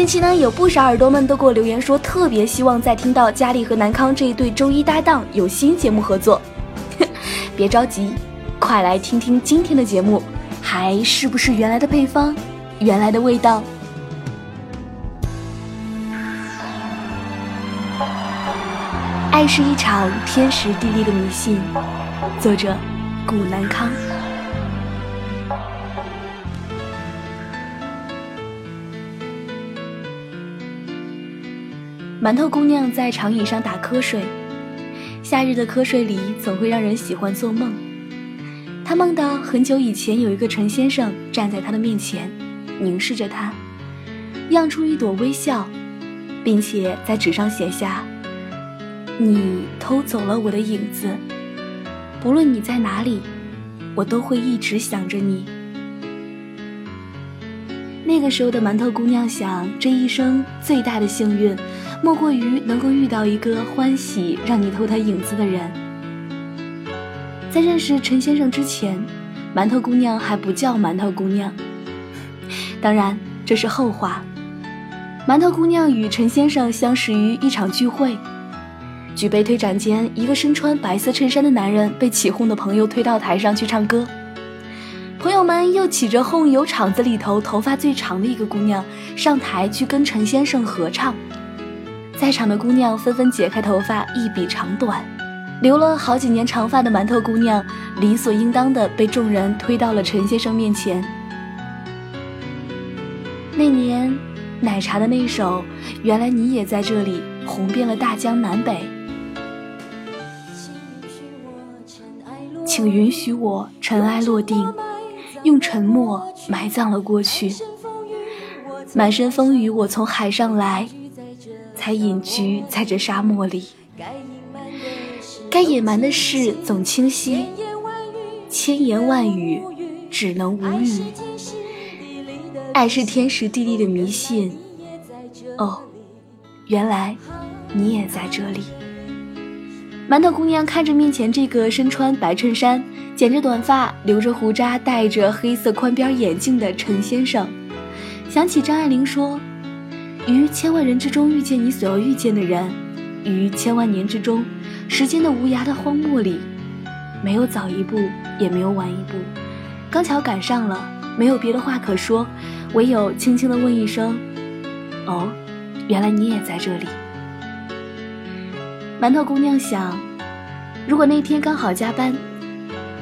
近期呢，有不少耳朵们都给我留言说，特别希望再听到佳丽和南康这一对周一搭档有新节目合作。别着急，快来听听今天的节目。还是不是原来的配方，原来的味道？爱是一场天时地利的迷信。作者：古南康。馒头姑娘在长椅上打瞌睡，夏日的瞌睡里总会让人喜欢做梦。她梦到很久以前有一个陈先生站在她的面前，凝视着她，漾出一朵微笑，并且在纸上写下：“你偷走了我的影子，不论你在哪里，我都会一直想着你。”那个时候的馒头姑娘想，这一生最大的幸运，莫过于能够遇到一个欢喜让你偷他影子的人。在认识陈先生之前，馒头姑娘还不叫馒头姑娘。当然，这是后话。馒头姑娘与陈先生相识于一场聚会，举杯推盏间，一个身穿白色衬衫的男人被起哄的朋友推到台上去唱歌，朋友们又起着哄，由场子里头头发最长的一个姑娘上台去跟陈先生合唱，在场的姑娘纷纷解开头发一比长短。留了好几年长发的馒头姑娘，理所应当的被众人推到了陈先生面前。那年，奶茶的那首《原来你也在这里》红遍了大江南北。请允许我尘埃落定，用沉默埋葬了过去。满身风雨，我从海上来，才隐居在这沙漠里。该隐瞒的事总清晰，千言万语只能无语。爱是天时地利的迷信。哦，原来你也在这里。馒头姑娘看着面前这个身穿白衬衫、剪着短发、留着胡渣、戴着黑色宽边眼镜的陈先生，想起张爱玲说：“于千万人之中遇见你所要遇见的人，于千万年之中。”时间的无涯的荒漠里，没有早一步，也没有晚一步，刚巧赶上了，没有别的话可说，唯有轻轻的问一声：“哦，原来你也在这里。”馒头姑娘想，如果那天刚好加班，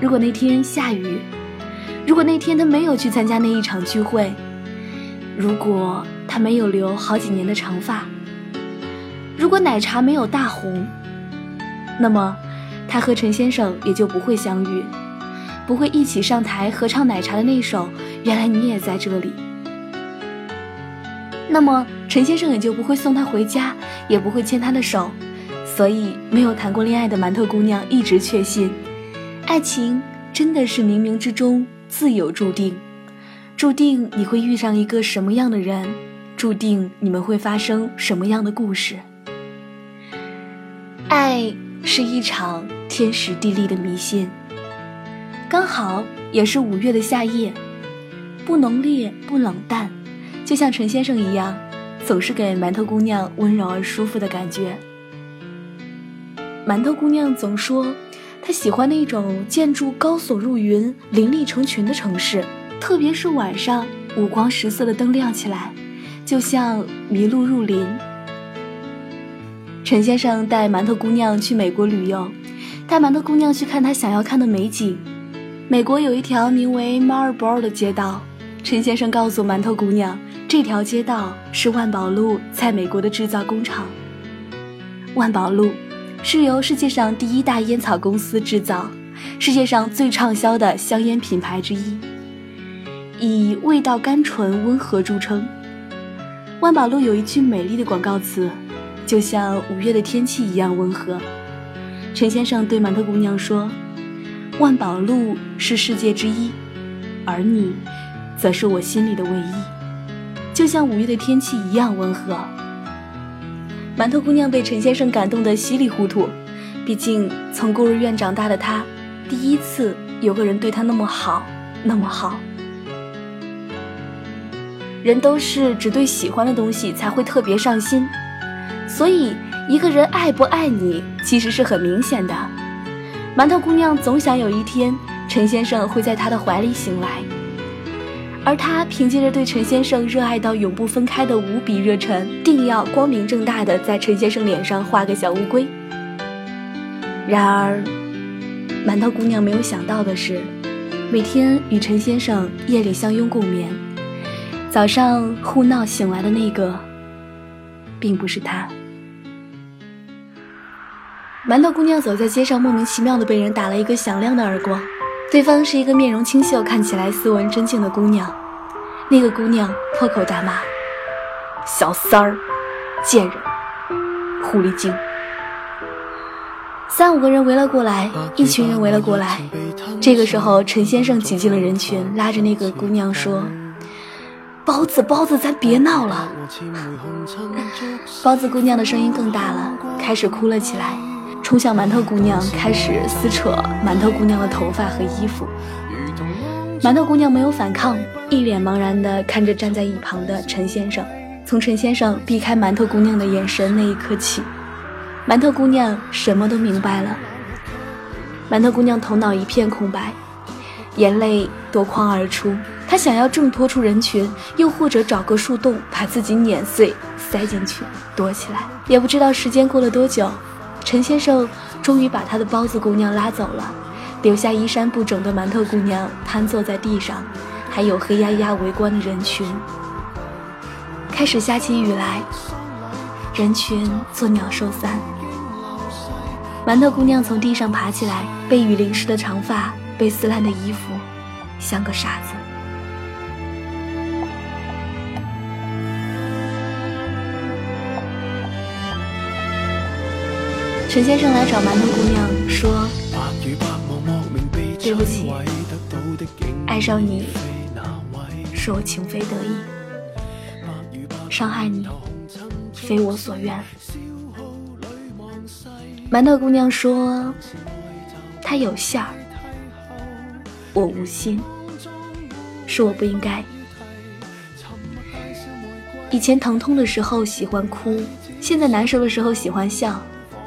如果那天下雨，如果那天她没有去参加那一场聚会，如果他没有留好几年的长发，如果奶茶没有大红。那么，他和陈先生也就不会相遇，不会一起上台合唱奶茶的那首《原来你也在这里》。那么，陈先生也就不会送她回家，也不会牵她的手。所以，没有谈过恋爱的馒头姑娘一直确信，爱情真的是冥冥之中自有注定，注定你会遇上一个什么样的人，注定你们会发生什么样的故事。爱。是一场天时地利的迷信，刚好也是五月的夏夜，不浓烈不冷淡，就像陈先生一样，总是给馒头姑娘温柔而舒服的感觉。馒头姑娘总说，她喜欢那种建筑高耸入云、林立成群的城市，特别是晚上五光十色的灯亮起来，就像迷路入林。陈先生带馒头姑娘去美国旅游，带馒头姑娘去看他想要看的美景。美国有一条名为 Marlboro 的街道，陈先生告诉馒头姑娘，这条街道是万宝路在美国的制造工厂。万宝路是由世界上第一大烟草公司制造，世界上最畅销的香烟品牌之一，以味道甘醇温和著称。万宝路有一句美丽的广告词，就像五月的天气一样温和。陈先生对馒头姑娘说：“万宝路是世界之一，而你，则是我心里的唯一，就像五月的天气一样温和。”馒头姑娘被陈先生感动得稀里糊涂，毕竟从孤儿院长大的她，第一次有个人对她那么好，那么好。人都是只对喜欢的东西才会特别上心，所以一个人爱不爱你其实是很明显的。馒头姑娘总想有一天陈先生会在她的怀里醒来，而她凭借着对陈先生热爱到永不分开的无比热忱，定要光明正大的在陈先生脸上画个小乌龟。然而，馒头姑娘没有想到的是，每天与陈先生夜里相拥共眠。早上互闹醒来的那个，并不是他。馒头姑娘走在街上，莫名其妙的被人打了一个响亮的耳光。对方是一个面容清秀、看起来斯文真静的姑娘。那个姑娘破口大骂：“小三儿，贱人，狐狸精！”三五个人围了过来，一群人围了过来。这个时候，陈先生挤进了人群，拉着那个姑娘说。包子，包子，咱别闹了。包子姑娘的声音更大了，开始哭了起来，冲向馒头姑娘，开始撕扯馒头姑娘的头发和衣服。馒头姑娘没有反抗，一脸茫然地看着站在一旁的陈先生。从陈先生避开馒头姑娘的眼神那一刻起，馒头姑娘什么都明白了。馒头姑娘头脑一片空白，眼泪夺眶而出。他想要挣脱出人群，又或者找个树洞把自己碾碎，塞进去躲起来。也不知道时间过了多久，陈先生终于把他的包子姑娘拉走了，留下衣衫不整的馒头姑娘瘫坐在地上，还有黑压压围观的人群。开始下起雨来，人群作鸟兽散。馒头姑娘从地上爬起来，被雨淋湿的长发，被撕烂的衣服，像个傻子。陈先生来找馒头姑娘说：“对不起，爱上你是我情非得已，伤害你非我所愿。”馒头姑娘说：“他有馅儿，我无心，是我不应该。以前疼痛的时候喜欢哭，现在难受的时候喜欢笑。”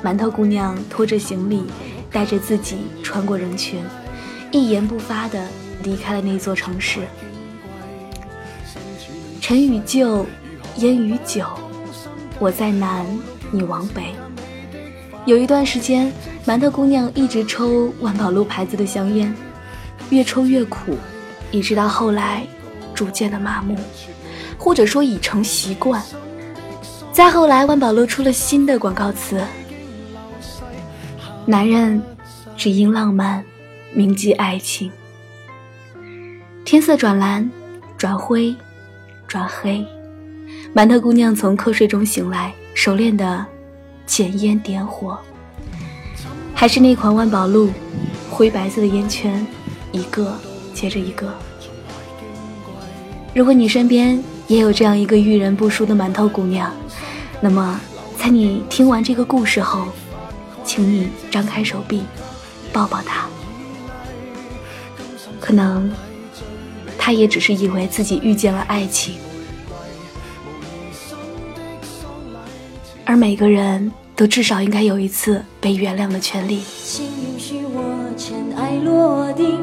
馒头姑娘拖着行李，带着自己穿过人群，一言不发地离开了那座城市。尘与旧，烟与酒，我在南，你往北。有一段时间，馒头姑娘一直抽万宝路牌子的香烟，越抽越苦，一直到后来逐渐的麻木，或者说已成习惯。再后来，万宝路出了新的广告词。男人只因浪漫铭记爱情。天色转蓝，转灰，转黑。馒头姑娘从瞌睡中醒来，熟练的捡烟点火，还是那款万宝路，灰白色的烟圈，一个接着一个。如果你身边也有这样一个遇人不淑的馒头姑娘，那么在你听完这个故事后。请你张开手臂，抱抱他。可能，他也只是以为自己遇见了爱情。而每个人都至少应该有一次被原谅的权利。请允许我尘埃落定，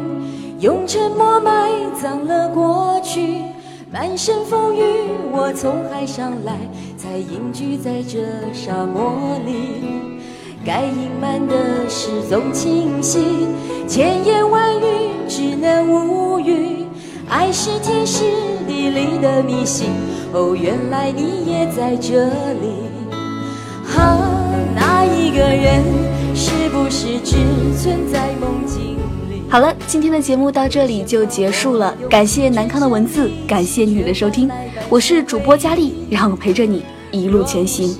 用沉默埋葬了过去。满身风雨，我从海上来，才隐居在这沙漠里。该隐瞒的事总清晰，千言万语只能无语。爱是天时地利的迷信，哦，原来你也在这里。哈，那一个人是不是只存在梦境里？好了，今天的节目到这里就结束了，感谢南康的文字，感谢你的收听。我是主播佳丽，让我陪着你一路前行。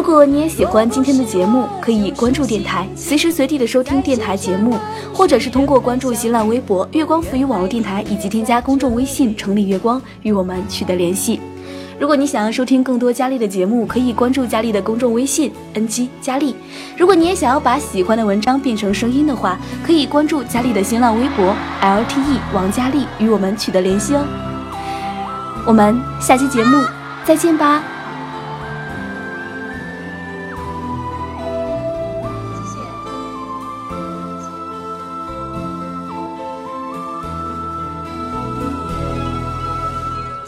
如果你也喜欢今天的节目，可以关注电台，随时随地的收听电台节目，或者是通过关注新浪微博“月光浮语网络电台”以及添加公众微信“城里月光”与我们取得联系。如果你想要收听更多佳丽的节目，可以关注佳丽的公众微信 “ng 佳丽”。如果你也想要把喜欢的文章变成声音的话，可以关注佳丽的新浪微博 “lte 王佳丽”与我们取得联系哦。我们下期节目再见吧。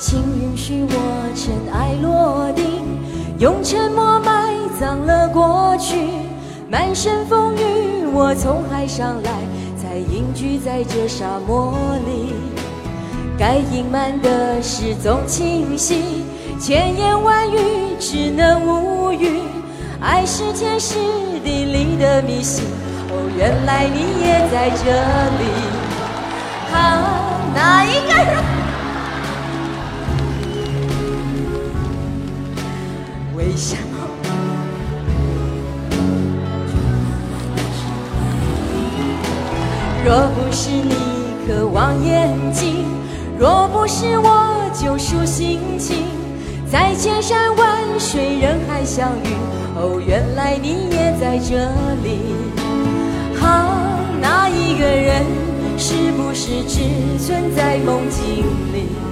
请允许我尘埃落定，用沉默埋葬了过去。满身风雨，我从海上来，才隐居在这沙漠里。该隐瞒的事总清晰，千言万语只能无语。爱是天时地利的迷信，哦，原来你也在这里。啊，哪一个人？为什么？若不是你渴望眼睛，若不是我救赎心情，在千山万水人海相遇，哦，原来你也在这里。啊，那一个人是不是只存在梦境里？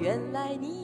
原来你。